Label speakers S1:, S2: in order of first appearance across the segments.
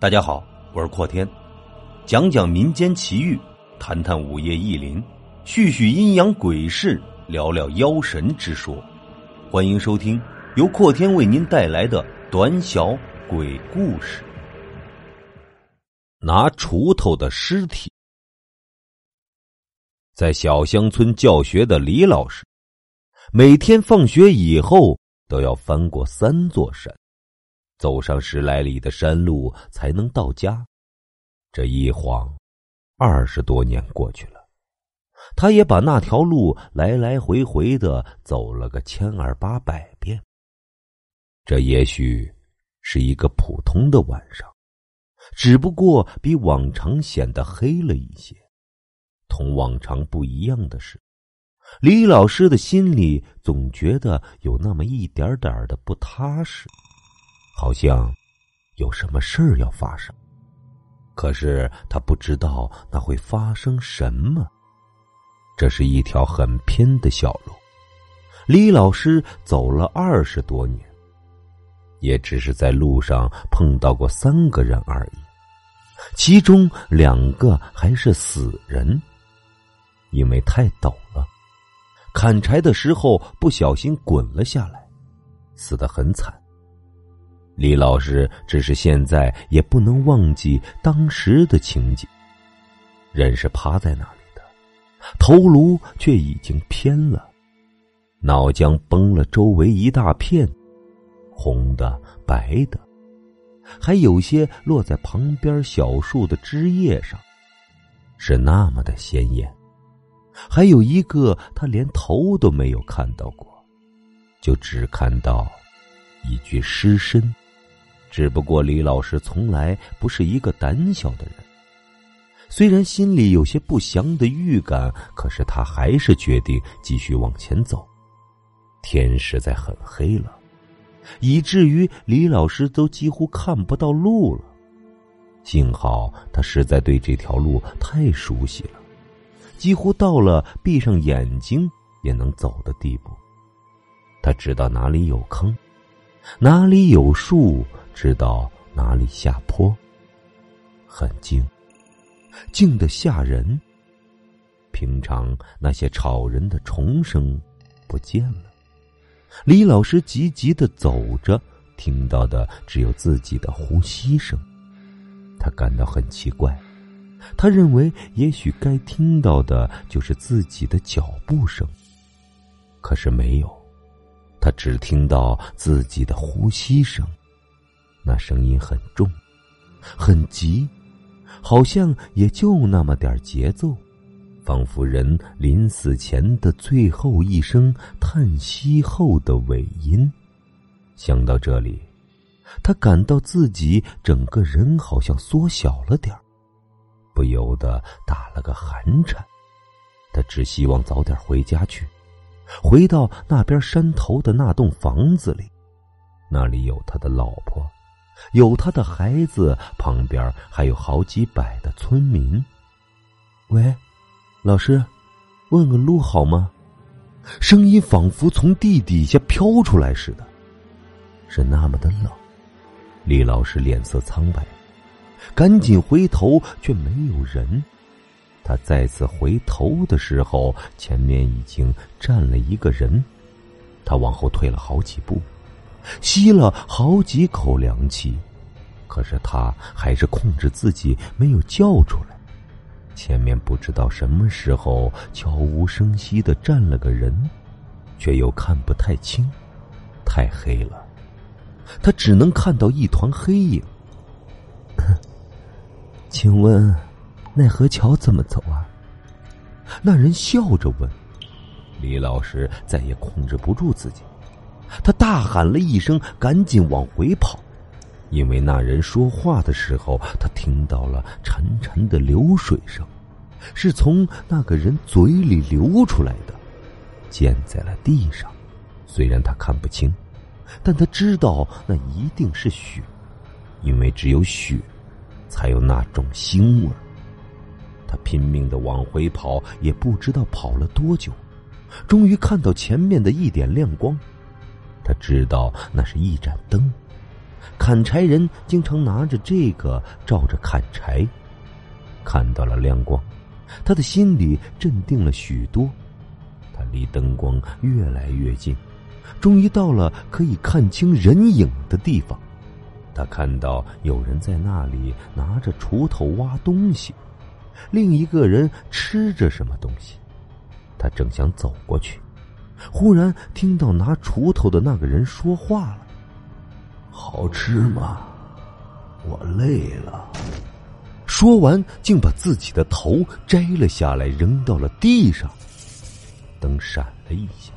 S1: 大家好，我是阔天，讲讲民间奇遇，谈谈午夜异灵，叙叙阴阳鬼事，聊聊妖神之说。欢迎收听由阔天为您带来的短小鬼故事。拿锄头的尸体，在小乡村教学的李老师，每天放学以后都要翻过三座山。走上十来里的山路才能到家，这一晃，二十多年过去了，他也把那条路来来回回的走了个千儿八百遍。这也许是一个普通的晚上，只不过比往常显得黑了一些。同往常不一样的是，李老师的心里总觉得有那么一点点的不踏实。好像有什么事儿要发生，可是他不知道那会发生什么。这是一条很偏的小路，李老师走了二十多年，也只是在路上碰到过三个人而已，其中两个还是死人，因为太陡了，砍柴的时候不小心滚了下来，死得很惨。李老师只是现在也不能忘记当时的情景。人是趴在那里的，头颅却已经偏了，脑浆崩了周围一大片，红的、白的，还有些落在旁边小树的枝叶上，是那么的鲜艳。还有一个，他连头都没有看到过，就只看到一具尸身。只不过李老师从来不是一个胆小的人，虽然心里有些不祥的预感，可是他还是决定继续往前走。天实在很黑了，以至于李老师都几乎看不到路了。幸好他实在对这条路太熟悉了，几乎到了闭上眼睛也能走的地步。他知道哪里有坑，哪里有树。知道哪里下坡，很静，静的吓人。平常那些吵人的虫声不见了，李老师急急的走着，听到的只有自己的呼吸声。他感到很奇怪，他认为也许该听到的就是自己的脚步声，可是没有，他只听到自己的呼吸声。那声音很重，很急，好像也就那么点节奏，仿佛人临死前的最后一声叹息后的尾音。想到这里，他感到自己整个人好像缩小了点不由得打了个寒颤。他只希望早点回家去，回到那边山头的那栋房子里，那里有他的老婆。有他的孩子，旁边还有好几百的村民。喂，老师，问个路好吗？声音仿佛从地底下飘出来似的，是那么的冷。李老师脸色苍白，赶紧回头，却没有人。他再次回头的时候，前面已经站了一个人。他往后退了好几步。吸了好几口凉气，可是他还是控制自己没有叫出来。前面不知道什么时候悄无声息的站了个人，却又看不太清，太黑了，他只能看到一团黑影。请问，奈何桥怎么走啊？那人笑着问。李老师再也控制不住自己。他大喊了一声，赶紧往回跑，因为那人说话的时候，他听到了潺潺的流水声，是从那个人嘴里流出来的，溅在了地上。虽然他看不清，但他知道那一定是血，因为只有血，才有那种腥味。他拼命的往回跑，也不知道跑了多久，终于看到前面的一点亮光。他知道那是一盏灯，砍柴人经常拿着这个照着砍柴。看到了亮光，他的心里镇定了许多。他离灯光越来越近，终于到了可以看清人影的地方。他看到有人在那里拿着锄头挖东西，另一个人吃着什么东西。他正想走过去，忽然听到拿锄头的那个人说话了：“
S2: 好吃吗？我累了。”
S1: 说完，竟把自己的头摘了下来，扔到了地上。灯闪了一下，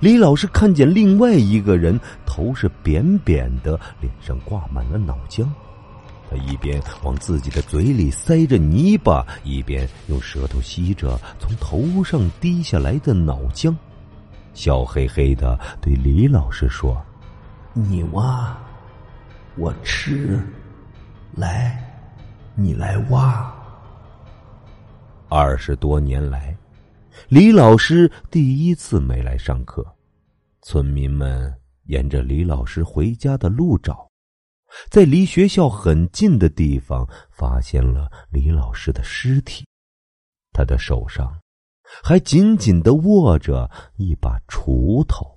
S1: 李老师看见另外一个人，头是扁扁的，脸上挂满了脑浆。他一边往自己的嘴里塞着泥巴，一边用舌头吸着从头上滴下来的脑浆，笑嘿嘿的对李老师说：“
S2: 你挖，我吃，来。”你来挖。
S1: 二十多年来，李老师第一次没来上课。村民们沿着李老师回家的路找，在离学校很近的地方发现了李老师的尸体，他的手上还紧紧的握着一把锄头。